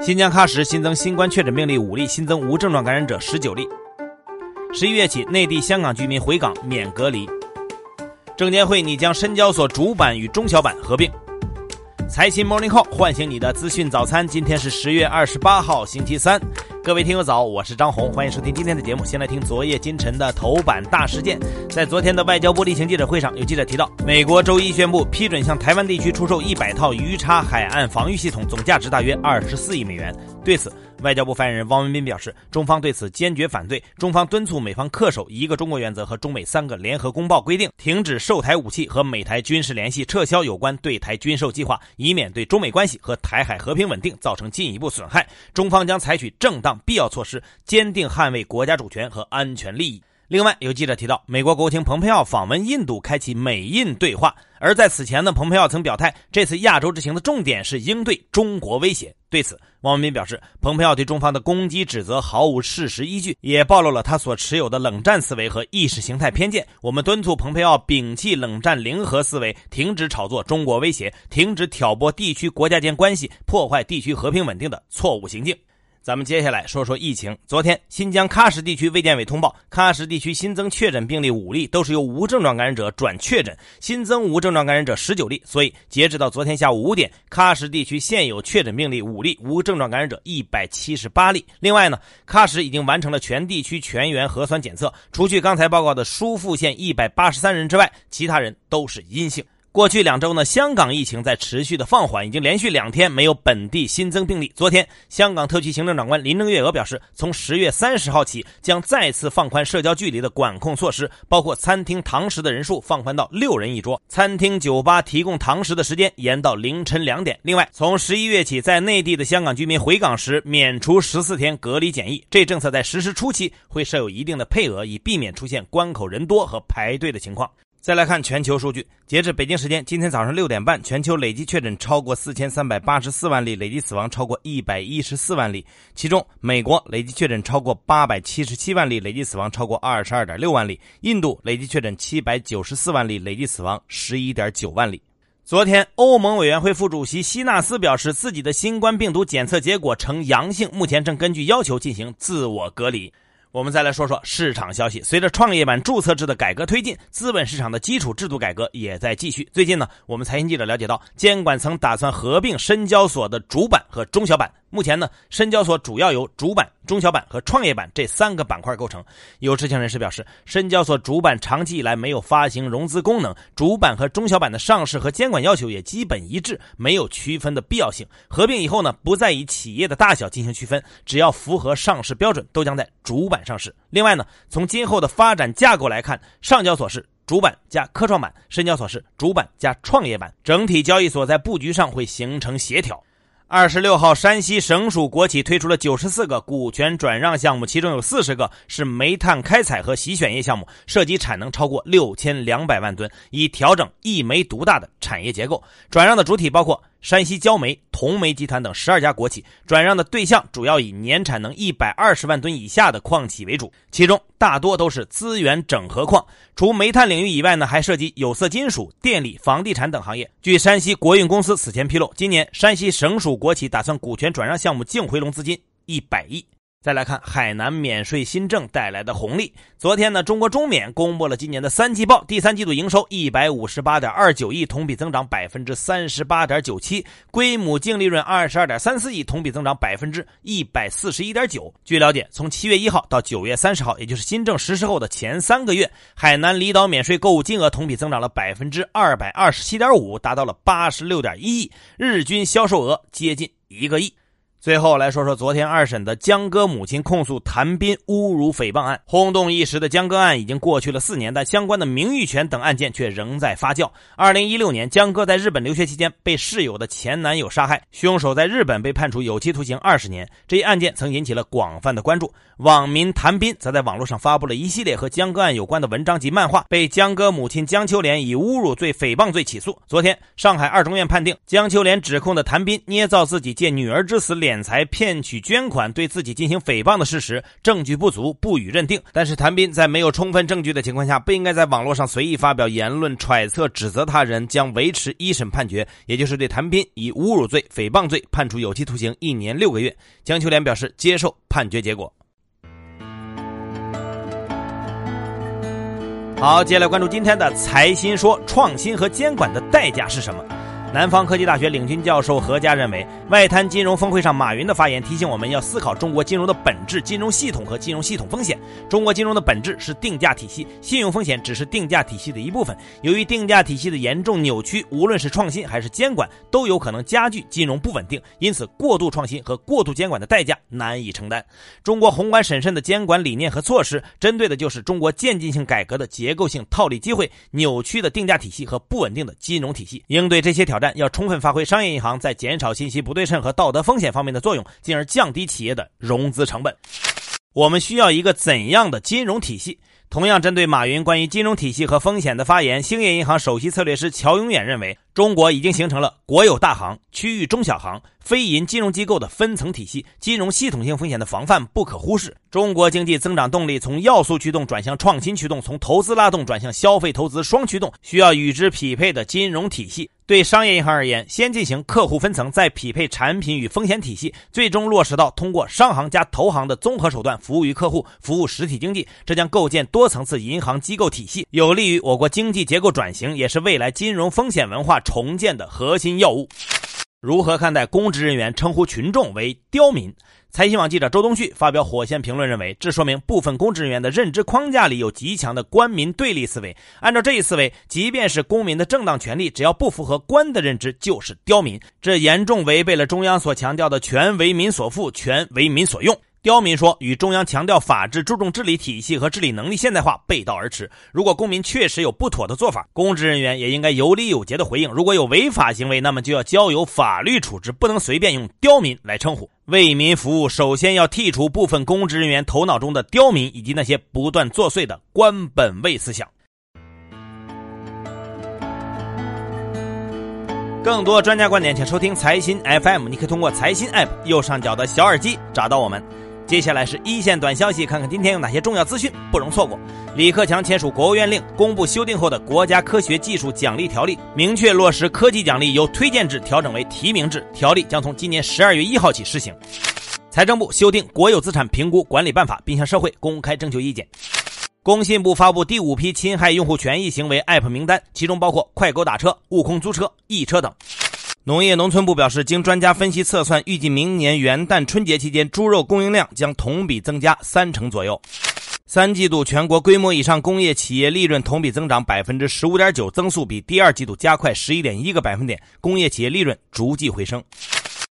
新疆喀什新增新冠确诊病例五例，新增无症状感染者十九例。十一月起，内地、香港居民回港免隔离。证监会拟将深交所主板与中小板合并。财新 Morning Call 唤醒你的资讯早餐。今天是十月二十八号，星期三。各位听友早，我是张红，欢迎收听今天的节目。先来听昨夜今晨的头版大事件。在昨天的外交部例行记者会上，有记者提到，美国周一宣布批准向台湾地区出售一百套鱼叉海岸防御系统，总价值大约二十四亿美元。对此，外交部发言人汪文斌表示，中方对此坚决反对，中方敦促美方恪守一个中国原则和中美三个联合公报规定，停止售台武器和美台军事联系，撤销有关对台军售计划，以免对中美关系和台海和平稳定造成进一步损害。中方将采取正当必要措施，坚定捍卫国家主权和安全利益。另外，有记者提到，美国国务卿蓬佩奥访问印度，开启美印对话。而在此前呢，蓬佩奥曾表态，这次亚洲之行的重点是应对中国威胁。对此，汪文斌表示，蓬佩奥对中方的攻击指责毫无事实依据，也暴露了他所持有的冷战思维和意识形态偏见。我们敦促蓬佩奥摒弃冷战零和思维，停止炒作中国威胁，停止挑拨地区国家间关系、破坏地区和平稳定的错误行径。咱们接下来说说疫情。昨天，新疆喀什地区卫健委通报，喀什地区新增确诊病例五例，都是由无症状感染者转确诊，新增无症状感染者十九例。所以，截止到昨天下午五点，喀什地区现有确诊病例五例，无症状感染者一百七十八例。另外呢，喀什已经完成了全地区全员核酸检测，除去刚才报告的疏附县一百八十三人之外，其他人都是阴性。过去两周呢，香港疫情在持续的放缓，已经连续两天没有本地新增病例。昨天，香港特区行政长官林郑月娥表示，从十月三十号起，将再次放宽社交距离的管控措施，包括餐厅堂食的人数放宽到六人一桌，餐厅、酒吧提供堂食的时间延到凌晨两点。另外，从十一月起，在内地的香港居民回港时免除十四天隔离检疫。这政策在实施初期会设有一定的配额，以避免出现关口人多和排队的情况。再来看全球数据，截至北京时间今天早上六点半，全球累计确诊超过四千三百八十四万例，累计死亡超过一百一十四万例。其中，美国累计确诊超过八百七十七万例，累计死亡超过二十二点六万例；印度累计确诊七百九十四万例，累计死亡十一点九万例。昨天，欧盟委员会副主席希纳斯表示，自己的新冠病毒检测结果呈阳性，目前正根据要求进行自我隔离。我们再来说说市场消息。随着创业板注册制的改革推进，资本市场的基础制度改革也在继续。最近呢，我们财经记者了解到，监管层打算合并深交所的主板和中小板。目前呢，深交所主要由主板、中小板和创业板这三个板块构成。有知情人士表示，深交所主板长期以来没有发行融资功能，主板和中小板的上市和监管要求也基本一致，没有区分的必要性。合并以后呢，不再以企业的大小进行区分，只要符合上市标准，都将在主板上市。另外呢，从今后的发展架构来看，上交所是主板加科创板，深交所是主板加创业板，整体交易所在布局上会形成协调。二十六号，山西省属国企推出了九十四个股权转让项目，其中有四十个是煤炭开采和洗选业项目，涉及产能超过六千两百万吨，以调整一煤独大的产业结构。转让的主体包括。山西焦煤、同煤集团等十二家国企转让的对象主要以年产能一百二十万吨以下的矿企为主，其中大多都是资源整合矿。除煤炭领域以外呢，还涉及有色金属、电力、房地产等行业。据山西国运公司此前披露，今年山西省属国企打算股权转让项目净回笼资金一百亿。再来看海南免税新政带来的红利。昨天呢，中国中免公布了今年的三季报，第三季度营收一百五十八点二九亿，同比增长百分之三十八点九七，归母净利润二十二点三四亿，同比增长百分之一百四十一点九。据了解，从七月一号到九月三十号，也就是新政实施后的前三个月，海南离岛免税购物金额同比增长了百分之二百二十七点五，达到了八十六点一亿，日均销售额接近一个亿。最后来说说昨天二审的江歌母亲控诉谭斌侮辱诽谤案，轰动一时的江歌案已经过去了四年，但相关的名誉权等案件却仍在发酵。二零一六年，江歌在日本留学期间被室友的前男友杀害，凶手在日本被判处有期徒刑二十年。这一案件曾引起了广泛的关注。网民谭斌则在网络上发布了一系列和江歌案有关的文章及漫画，被江歌母亲江秋莲以侮辱罪、诽谤罪起诉。昨天，上海二中院判定江秋莲指控的谭斌捏造自己借女儿之死。敛财、骗取捐款、对自己进行诽谤的事实，证据不足，不予认定。但是谭斌在没有充分证据的情况下，不应该在网络上随意发表言论、揣测、指责他人，将维持一审判决，也就是对谭斌以侮辱罪、诽谤罪判处有期徒刑一年六个月。江秋莲表示接受判决结果。好，接下来关注今天的财新说：创新和监管的代价是什么？南方科技大学领军教授何佳认为，外滩金融峰会上马云的发言提醒我们要思考中国金融的本质、金融系统和金融系统风险。中国金融的本质是定价体系，信用风险只是定价体系的一部分。由于定价体系的严重扭曲，无论是创新还是监管，都有可能加剧金融不稳定。因此，过度创新和过度监管的代价难以承担。中国宏观审慎的监管理念和措施，针对的就是中国渐进性改革的结构性套利机会、扭曲的定价体系和不稳定的金融体系。应对这些挑要充分发挥商业银行在减少信息不对称和道德风险方面的作用，进而降低企业的融资成本。我们需要一个怎样的金融体系？同样针对马云关于金融体系和风险的发言，兴业银行首席策略师乔永远认为，中国已经形成了国有大行、区域中小行、非银金融机构的分层体系，金融系统性风险的防范不可忽视。中国经济增长动力从要素驱动转向创新驱动，从投资拉动转向消费投资双驱动，需要与之匹配的金融体系。对商业银行而言，先进行客户分层，再匹配产品与风险体系，最终落实到通过商行加投行的综合手段服务于客户，服务实体经济。这将构建多层次银行机构体系，有利于我国经济结构转型，也是未来金融风险文化重建的核心要务。如何看待公职人员称呼群众为“刁民”？财新网记者周东旭发表火线评论认为，这说明部分公职人员的认知框架里有极强的官民对立思维。按照这一思维，即便是公民的正当权利，只要不符合官的认知，就是刁民。这严重违背了中央所强调的“权为民所赋，权为民所用”。刁民说，与中央强调法治、注重治理体系和治理能力现代化背道而驰。如果公民确实有不妥的做法，公职人员也应该有理有节的回应。如果有违法行为，那么就要交由法律处置，不能随便用刁民来称呼。为民服务，首先要剔除部分公职人员头脑中的刁民以及那些不断作祟的官本位思想。更多专家观点，请收听财新 FM。你可以通过财新 App 右上角的小耳机找到我们。接下来是一线短消息，看看今天有哪些重要资讯不容错过。李克强签署国务院令，公布修订后的国家科学技术奖励条例，明确落实科技奖励由推荐制调整为提名制，条例将从今年十二月一号起施行。财政部修订国有资产评估管理办法，并向社会公开征求意见。工信部发布第五批侵害用户权益行为 App 名单，其中包括快狗打车、悟空租车、易车等。农业农村部表示，经专家分析测算，预计明年元旦春节期间猪肉供应量将同比增加三成左右。三季度全国规模以上工业企业利润同比增长百分之十五点九，增速比第二季度加快十一点一个百分点，工业企业利润逐季回升。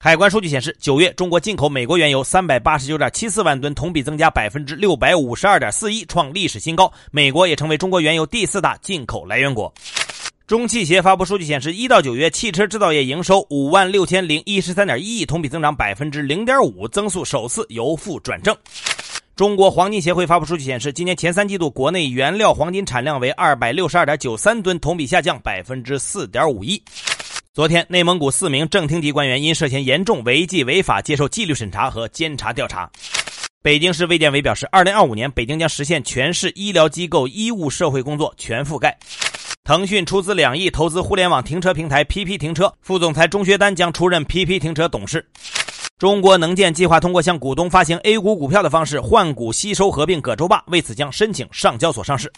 海关数据显示，九月中国进口美国原油三百八十九点七四万吨，同比增加百分之六百五十二点四一，创历史新高。美国也成为中国原油第四大进口来源国。中汽协发布数据显示，一到九月汽车制造业营收五万六千零一十三点一亿，同比增长百分之零点五，增速首次由负转正。中国黄金协会发布数据显示，今年前三季度国内原料黄金产量为二百六十二点九三吨，同比下降百分之四点五一。昨天，内蒙古四名正厅级官员因涉嫌严重违纪违法，接受纪律审查和监察调查。北京市卫健委表示，二零二五年北京将实现全市医疗机构医务社会工作全覆盖。腾讯出资两亿投资互联网停车平台 PP 停车，副总裁钟学丹将出任 PP 停车董事。中国能建计划通过向股东发行 A 股股票的方式换股吸收合并葛洲坝，为此将申请上交所上市。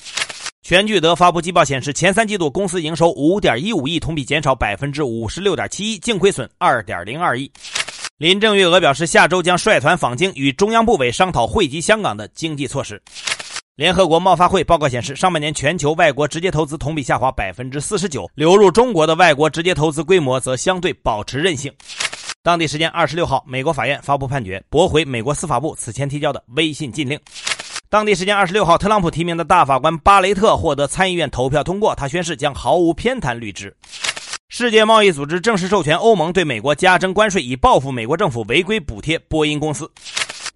全聚德发布季报显示，前三季度公司营收五点一五亿，同比减少百分之五十六点七一，净亏损二点零二亿。林郑月娥表示，下周将率团访京，与中央部委商讨惠及香港的经济措施。联合国贸发会报告显示，上半年全球外国直接投资同比下滑百分之四十九，流入中国的外国直接投资规模则相对保持韧性。当地时间二十六号，美国法院发布判决，驳回美国司法部此前提交的微信禁令。当地时间二十六号，特朗普提名的大法官巴雷特获得参议院投票通过，他宣誓将毫无偏袒履职。世界贸易组织正式授权欧盟对美国加征关税，以报复美国政府违规补贴波音公司。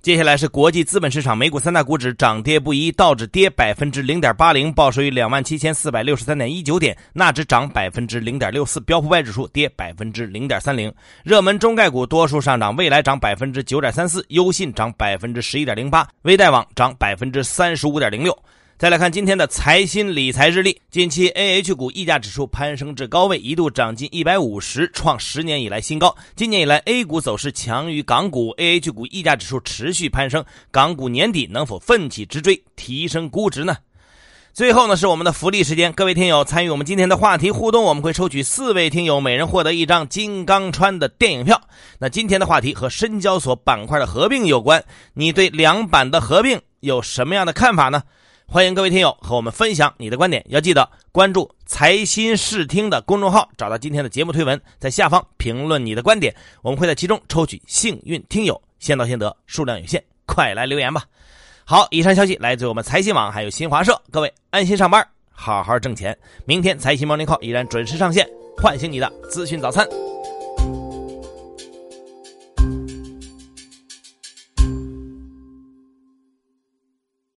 接下来是国际资本市场，美股三大股指涨跌不一，道指跌百分之零点八零，报收于两万七千四百六十三点一九点；纳指涨百分之零点六四，标普百指数跌百分之零点三零。热门中概股多数上涨，未来涨百分之九点三四，优信涨百分之十一点零八，微贷网涨百分之三十五点零六。再来看今天的财新理财日历，近期 A H 股溢价指数攀升至高位，一度涨近一百五十，创十年以来新高。今年以来，A 股走势强于港股，A H 股溢价指数持续攀升，港股年底能否奋起直追，提升估值呢？最后呢，是我们的福利时间，各位听友参与我们今天的话题互动，我们会抽取四位听友，每人获得一张金刚川的电影票。那今天的话题和深交所板块的合并有关，你对两板的合并有什么样的看法呢？欢迎各位听友和我们分享你的观点，要记得关注“财新视听”的公众号，找到今天的节目推文，在下方评论你的观点，我们会在其中抽取幸运听友，先到先得，数量有限，快来留言吧。好，以上消息来自我们财新网还有新华社，各位安心上班，好好挣钱。明天财新 Morning Call 依然准时上线，唤醒你的资讯早餐。